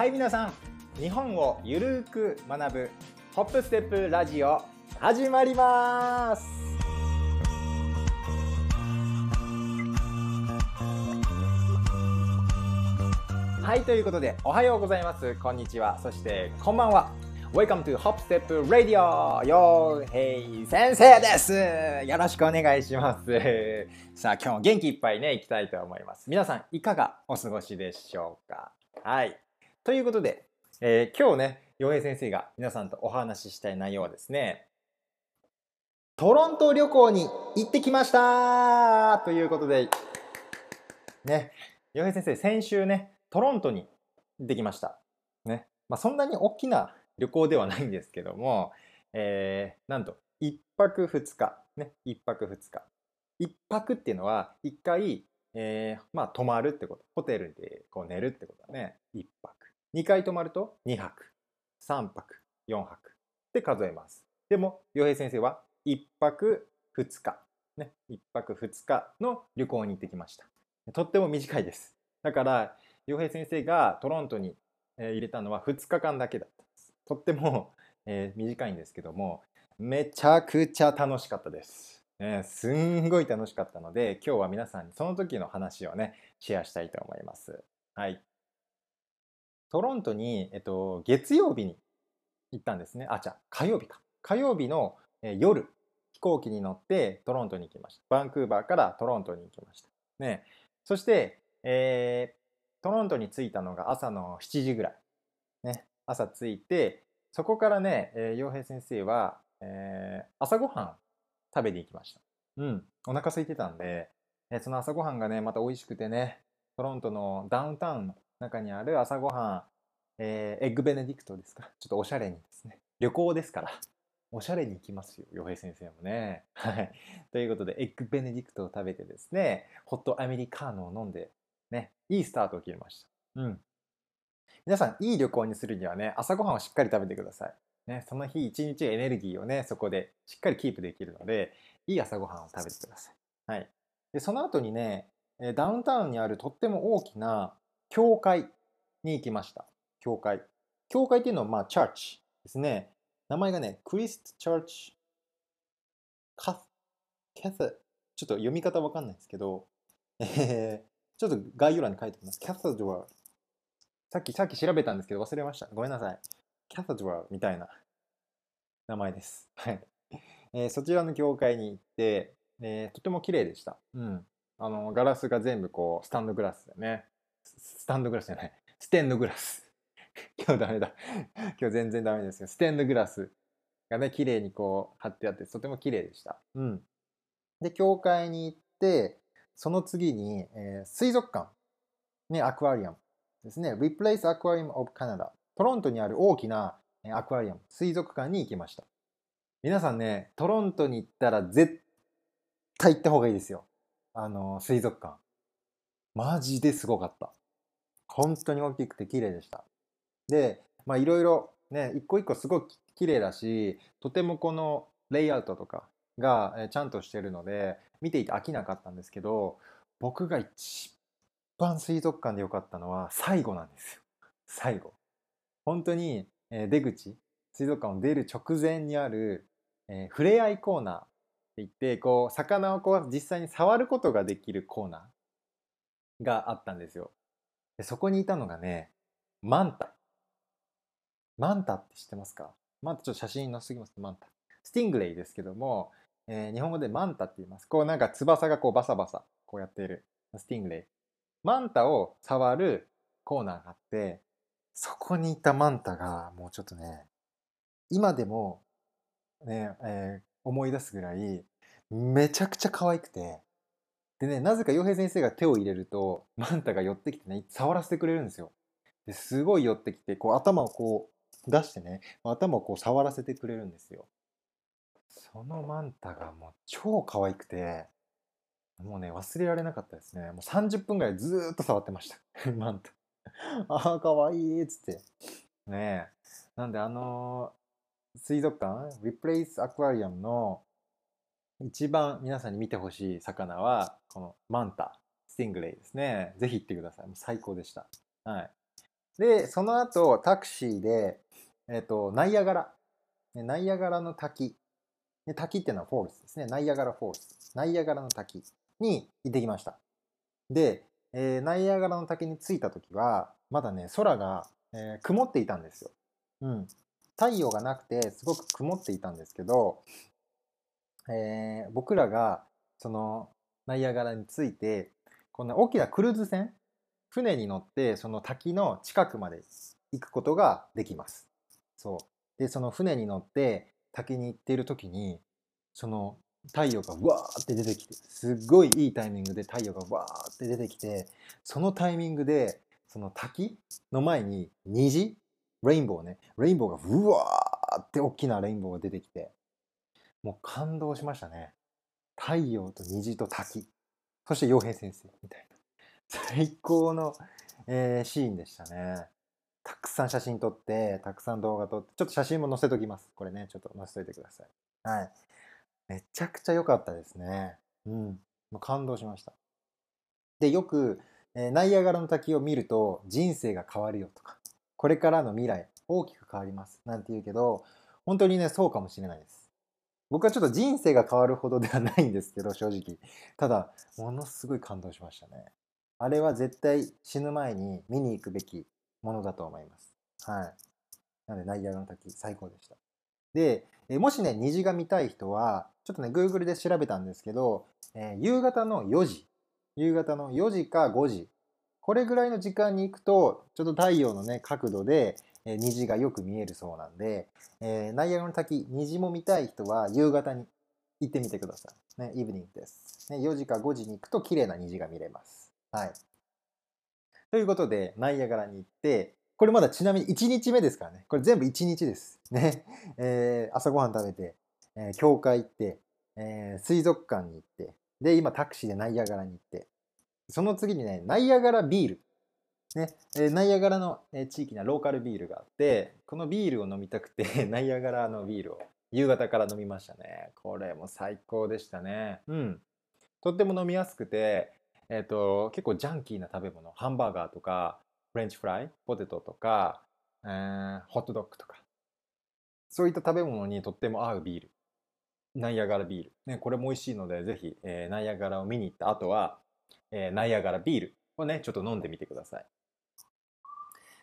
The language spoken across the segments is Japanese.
はい皆さん日本をゆるーく学ぶホップステップラジオ始まります。はいということでおはようございます。こんにちは。そしてこんばんは。Welcome to Hop Step Radio! よーへい先生です。よろしくお願いします。さあ今日も元気いっぱいねいきたいと思います。皆さんいかがお過ごしでしょうか？はい。ということで、えー、今日ね洋平先生が皆さんとお話ししたい内容はですねトロント旅行に行ってきましたということでね洋平先生先週ねトロントに行ってきました。ねまあそんなに大きな旅行ではないんですけども、えー、なんと1泊2日ね1泊2日。1泊っていうのは1回、えー、まあ泊まるってこと。ホテルでこう寝るってことだね。1泊。2回泊まると2泊3泊4泊って数えます。でも洋平先生は1泊2日。ね。1泊2日の旅行に行ってきました。とっても短いです。だから洋平先生がトロントに入れたのは2日間だけだったとっても、えー、短いんですけどもめちゃくちゃ楽しかったです、ね、すんごい楽しかったので今日は皆さんにその時の話をねシェアしたいと思います。はい。トロントに、えっと、月曜日に行ったんですね。あじゃあ火曜日か。火曜日の、え、夜飛行機に乗ってトロントに行きました。バンクーバーからトロントに行きました。ね。そして、えー、トロントに着いたのが朝の7時ぐらい。ね。朝着いてそこからね、えー、洋平先生は、えー、朝ごはん食べに行きました。うん、お腹空いてたんで、えー、その朝ごはんがね、また美味しくてね、トロントのダウンタウンの中にある朝ごはん、えー、エッグベネディクトですか？ちょっとおしゃれにですね、旅行ですから、おしゃれに行きますよ、洋平先生もね。はい。ということで、エッグベネディクトを食べてですね、ホットアメリカーノを飲んで、ね、いいスタートを切りました。うん。皆さん、いい旅行にするにはね、朝ごはんをしっかり食べてください。ね、その日一日エネルギーをね、そこでしっかりキープできるので、いい朝ごはんを食べてください。はい。で、その後にね、ダウンタウンにあるとっても大きな教会に行きました。教会。教会っていうのは、まあ、チャーチですね。名前がね、クリスト・チャーチ・カス、キャス、ちょっと読み方わかんないですけど、えー、ちょっと概要欄に書いておきます。キャスドはさっき、さっき調べたんですけど忘れました。ごめんなさい。キャサドラみたいな名前です。はい。えー、そちらの教会に行って、えー、とても綺麗でした。うん。あの、ガラスが全部こう、スタンドグラスだね。スタンドグラスじゃない。ステンドグラス。今日ダメだ。今日全然ダメですよ。ステンドグラスがね、綺麗にこう貼ってあって、とても綺麗でした。うん。で、教会に行って、その次に、えー、水族館。ね、アクアリアム。ですね、Replace Aquarium of Canada。トロントにある大きなアクアリアム、水族館に行きました。皆さんね、トロントに行ったら絶対行った方がいいですよ。あの、水族館。マジですごかった。本当に大きくて綺麗でした。で、まあいろいろね、一個一個すごく綺麗だし、とてもこのレイアウトとかがちゃんとしてるので、見ていて飽きなかったんですけど、僕が一番水族館で良かったのは最後なんですよ。最後。本当に、出口、水族館を出る直前にある、えー、触れ合いコーナーって言って、こう、魚をこう実際に触ることができるコーナーがあったんですよ。でそこにいたのがね、マンタ。マンタって知ってますか？マンタちょっと写真載せてきますマンタ。スティングレイですけども、えー、日本語でマンタって言います。こうなんか翼がこうバサバサこうやっているスティングレイ。マンタを触るコーナーがあって、そこにいたマンタがもうちょっとね、今でもね、えー、思い出すぐらい、めちゃくちゃ可愛くて、でね、なぜか洋平先生が手を入れると、マンタが寄ってきてね、触らせてくれるんですよ。ですごい寄ってきて、こう頭をこう出してね、頭をこう触らせてくれるんですよ。そのマンタがもう超可愛くて、もうね、忘れられなかったですね。もう30分ぐらいずーっと触ってました。マンタ。ああ、かわいいっつって。ねえ。なんで、あのー、水族館、Replace Aquarium の一番皆さんに見てほしい魚は、このマンタ、スティングレイですね。ぜひ行ってください。もう最高でした。はい。でその後タクシーで、えっとナイアガラナイアガラの滝で滝っていうのは falls ですね Niagara Falls ナイアガラの滝に行ってきましたで、えーナイアガラの滝に着いた時はまだね空が、えー曇っていたんですよ、うん、太陽がなくてすごく曇っていたんですけど、えー僕らがそのナイアガラに着いてこんな大きなクルーズ船船に乗ってその滝の近くまで行くことができます。そうでその船に乗って滝に行っている時にその太陽がわーって出てきてすっごいいいタイミングで太陽がわーって出てきてそのタイミングでその滝の前に虹レインボーねレインボーがうわーって大きなレインボーが出てきてもう感動しましたね太陽と虹と滝。そして洋平先生みたいな。最高の、えーシーンでしたね。たくさん写真撮ってたくさん動画撮ってちょっと写真も載せときます。これねちょっと載せといてください。はい。めちゃくちゃ良かったですね。うん。もう感動しました。でよく、えーナイアガラの滝を見ると人生が変わるよとかこれからの未来大きく変わります。なんて言うけど本当にねそうかもしれないです。僕はちょっと人生が変わるほどではないんですけど正直。ただものすごい感動しましたね。あれは絶対死ぬ前に見に行くべきものだと思います。はい。なのでナイアガの滝最高でした。でもしね虹が見たい人はちょっとね Google で調べたんですけど、えー夕方の4時。夕方の4時か5時。これぐらいの時間に行くとちょっと太陽のね角度で、え虹がよく見えるそうなんで、えーナイアガラの滝虹も見たい人は夕方に行ってみてください。ね、イブニングです。ね、4時か5時に行くと綺麗な虹が見れます。はい。ということで、ナイアガラに行って、これまだちなみに1日目ですからね。これ全部1日です。ね。えー朝ごはん食べて、えー教会行って、えー水族館に行って、で、今タクシーでナイアガラに行って、その次にね、ナイアガラビール。ね、えーナイアガラの、えー地域にはローカルビールがあって、このビールを飲みたくて、ナイアガラのビールを夕方から飲みましたね。これも最高でしたね。うん。とっても飲みやすくて、えっ、と、結構ジャンキーな食べ物、ハンバーガーとか、フレンチフライ、ポテトとか、えーホットドッグとか、そういった食べ物にとっても合うビール。ナイアガラビール。ね、これも美味しいので、ぜひ、えーナイアガラを見に行った後は、えーナイアガラビールをね、ちょっと飲んでみてください。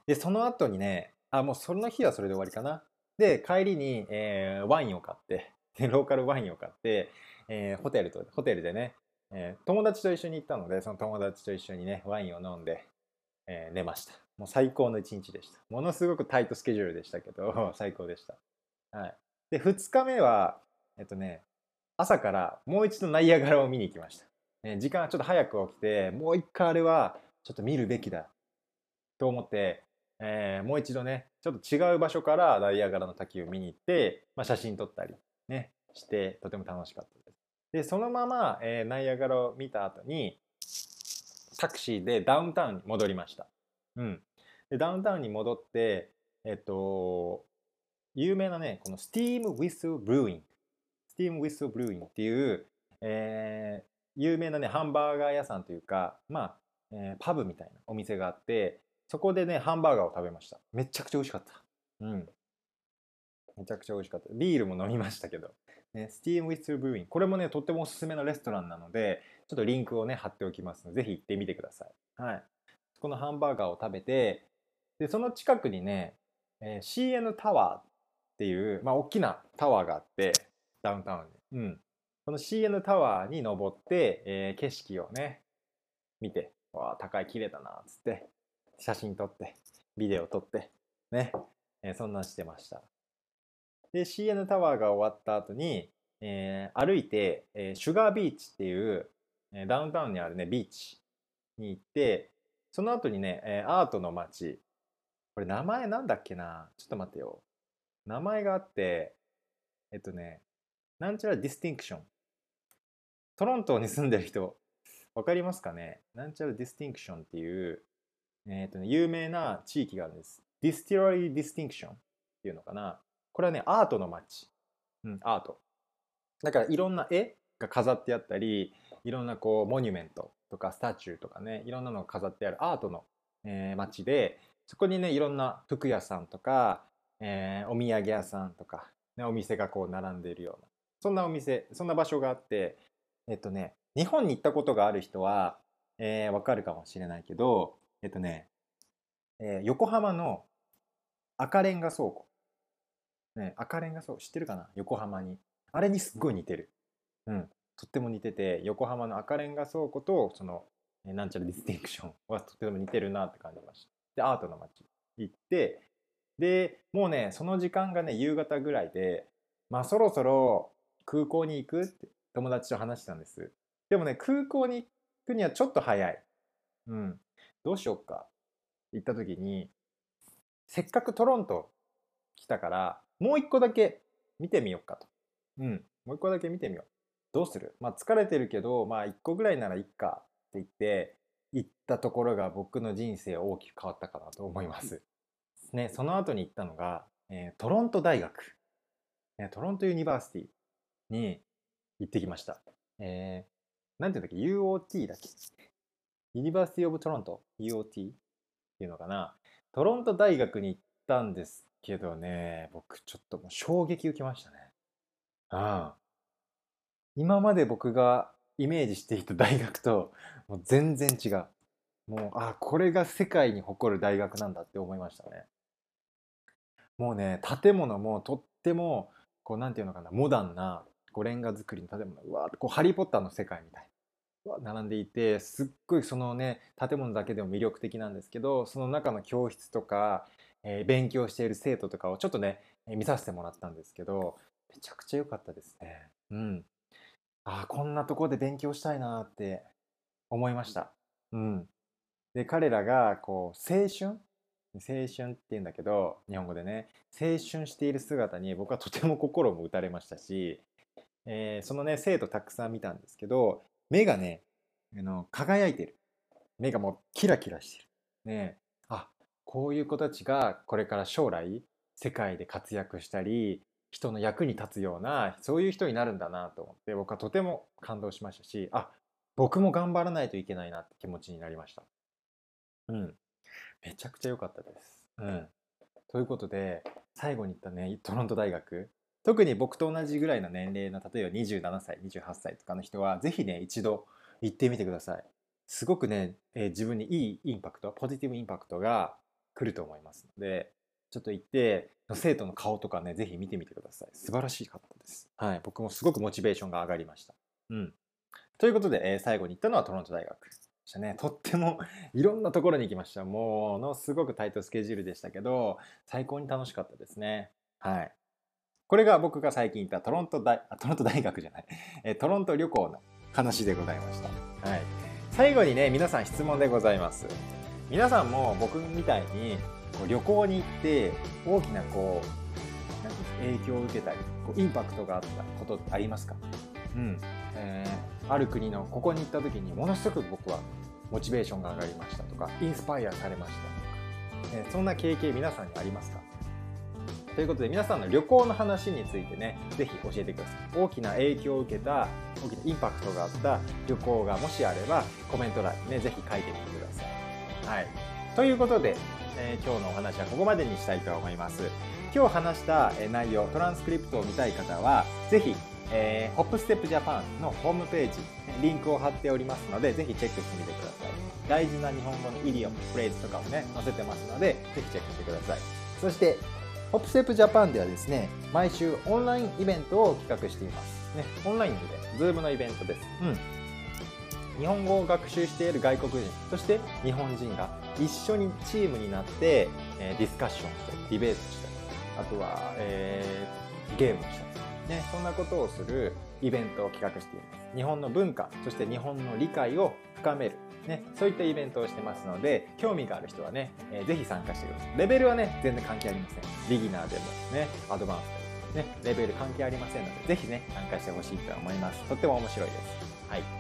で、その後にね、あ、もうその日はそれで終わりかな。で、帰りに、えーワインを買って、でローカルワインを買って、えーホテルと、ホテルでね、えー友達と一緒に行ったので、その友達と一緒にね、ワインを飲んで、えー寝ました。もう最高の一日でした。ものすごくタイトスケジュールでしたけど、最高でした。はい。で、2日目は、えっとね、朝からもう一度ナイアガラを見に行きました。え時間はちょっと早く起きて、もう一回あれはちょっと見るべきだと思って、えーもう一度ね、ちょっと違う場所からナイアガラの滝を見に行って、まあ、写真撮ったりね、して、とても楽しかったです。で、そのまま、えーナイアガラを見た後に、タクシーでダウンタウンに戻りました。うん。で、ダウンタウンに戻って、えっと、有名なね、この Steam Whistle Brewing。Steam Whistle Brewing っていう、えー有名なね、ハンバーガー屋さんというか、まあ、えーパブみたいなお店があって、そこでね、ハンバーガーを食べました。めちゃくちゃ美味しかった。うん。めちゃくちゃ美味しかった。ビールも飲みましたけど。ね、 Steam Whistle Brewing。これもね、とってもおすすめのレストランなので、ちょっとリンクをね、貼っておきますので、ぜひ行ってみてください。はい。このハンバーガーを食べて、で、その近くにね、えー CN タワーっていう、まあ、大きなタワーがあって、ダウンタウンに。うん。この CN タワーに登って、えー景色をね、見て、わあ、高い、綺麗だな、つって、写真撮って、ビデオ撮って、ね、えーそんなんしてました。で、CN タワーが終わった後に、えー歩いて、えーシュガービーチっていう、えダウンタウンにあるね、ビーチに行って、その後にね、えアートの街、これ名前なんだっけな？ちょっと待ってよ。名前があって、えっとね、なんちゃら Distinction。トロントに住んでる人、わかりますかね？なんちゃら Distinction っていう、えっとね、有名な地域があるんです。 Distillery Distinction っていうのかなこれはね、アートの街。うん、アート。だからいろんな絵が飾ってあったり、いろんなこう、モニュメントとか statue とかね、いろんなのが飾ってあるアートの、えー街で、そこにねいろんな服屋さんとか、えー、お土産屋さんとか、ね、お店がこう並んでいるようなそんなお店そんな場所があってえっとね日本に行ったことがある人は、えー、わかるかもしれないけどえっとね、えー、横浜の赤レンガ倉庫ね赤レンガ倉庫知ってるかな？横浜にあれにすっごい似てるうんとっても似てて横浜の赤レンガ倉庫とそのなんちゃらディスティンクション はとても似てるなって感じました。でアートの街行ってでもうねその時間がね夕方ぐらいでまあそろそろ空港に行くって友達と話したんです。でもね空港に行くにはちょっと早い。うん。どうしようか？行った時にせっかくトロント来たからもう一個だけ見てみようかと。うん。もう一個だけ見てみよう。どうする？まあ疲れてるけど、まあ一個ぐらいならいっかって言って、行ったところが僕の人生大きく変わったかなと思います。ね、その後に行ったのが、えー、トロント大学、ね、 Toronto University に行ってきました。えー、なんていうんだっけ ?UOT だっけ？ University of Toronto ?UOT? っていうのかなトロント大学に行ったんですけどね、僕ちょっともう衝撃受けましたね。ああ。今まで僕がイメージしていた大学ともう全然違う。もう、あ、これが世界に誇る大学なんだって思いましたね。もうね、建物もとっても、こう、なんていうのかな、モダンな、こう、レンガ造りの建物、うわーこう、ハリー・ポッターの世界みたい。並んでいてすっごいそのね建物だけでも魅力的なんですけどその中の教室とか、えー、勉強している生徒とかをちょっとね見させてもらったんですけどめちゃくちゃ良かったですね。うん、ああこんなとこで勉強したいなって思いました。うん、で彼らがこう青春？青春って言うんだけど日本語でね青春している姿に僕はとても心も打たれましたし、えー、そのね生徒たくさん見たんですけど目がねあの輝いてる目がもうキラキラしてる。ねあこういう子たちがこれから将来世界で活躍したり人の役に立つようなそういう人になるんだなと思って僕はとても感動しましたしあ僕も頑張らないといけないなって気持ちになりました。うん。めちゃくちゃ良かったです。うん。ということで最後に言ったねトロント大学特に僕と同じぐらいの年齢の例えば27歳28歳とかの人は是非ね一度行ってみてください。すごくね、えー、自分にいいインパクトポジティブインパクトが来ると思いますのでちょっと行って生徒の顔とかね、ぜひ見てみてください。素晴らしかったです。はい。僕もすごくモチベーションが上がりました。うん。ということで、えー、最後に行ったのはトロント大学でしたね。とっても いろんなところに行きました。も、のすごくタイトスケジュールでしたけど、最高に楽しかったですね。はい。これが僕が最近行ったトロント大、トロント大学じゃない、え、トロント旅行の話でございました。はい。最後にね、皆さん質問でございます。皆さんも僕みたいにこう旅行に行って大きなこうなん影響を受けたりこうインパクトがあったことありますか、うんえー、ある国のここに行った時にものすごく僕はモチベーションが上がりましたとかインスパイアされましたとか、えー、そんな経験皆さんにありますか？ということで皆さんの旅行の話についてね是非教えてください。大きな影響を受けた大きなインパクトがあった旅行がもしあればコメント欄にね是非書いてみてください。はい。ということでえー、今日のお話はここまでにしたいと思います。今日話した内容トランスクリプトを見たい方はぜひ、えー、ホップステップジャパンのホームページリンクを貼っておりますのでぜひチェックしてみてください。大事な日本語のイディオムフレーズとかもね載せてますのでぜひチェックしてください。そしてホップステップジャパンではですね毎週オンラインイベントを企画しています。ねオンラインで。 Zoom のイベントです。うん。日本語を学習している外国人そして日本人が一緒にチームになって、えー、ディスカッションしたりディベートしたりあとは、えー、ゲームしたり、ね、そんなことをするイベントを企画しています。日本の文化そして日本の理解を深める。ね、そういったイベントをしてますので興味がある人はね、えー、ぜひ参加してください。レベルはね全然関係ありません。ビギナーでもねアドバンスでもねレベル関係ありませんのでぜひね参加してほしいと思います。とっても面白いです。はい。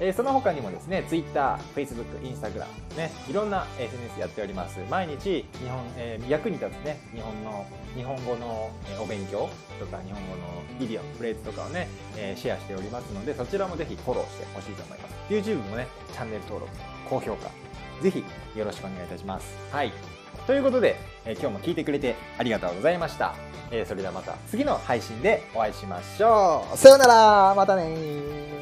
えー、その他にもですね、Twitter、Facebook、Instagram、ね、いろんな SNS やっております。毎日、日本、えー、役に立つね、日本の、日本語の、お勉強とか、日本語のイデオ、フレーズとかをね、えー、シェアしておりますので、そちらもぜひフォローしてほしいと思います。YouTube もね、チャンネル登録、高評価、ぜひよろしくお願いいたします。はい。ということで、えー今日も聞いてくれてありがとうございました。えーそれではまた次の配信でお会いしましょう。さようならまたね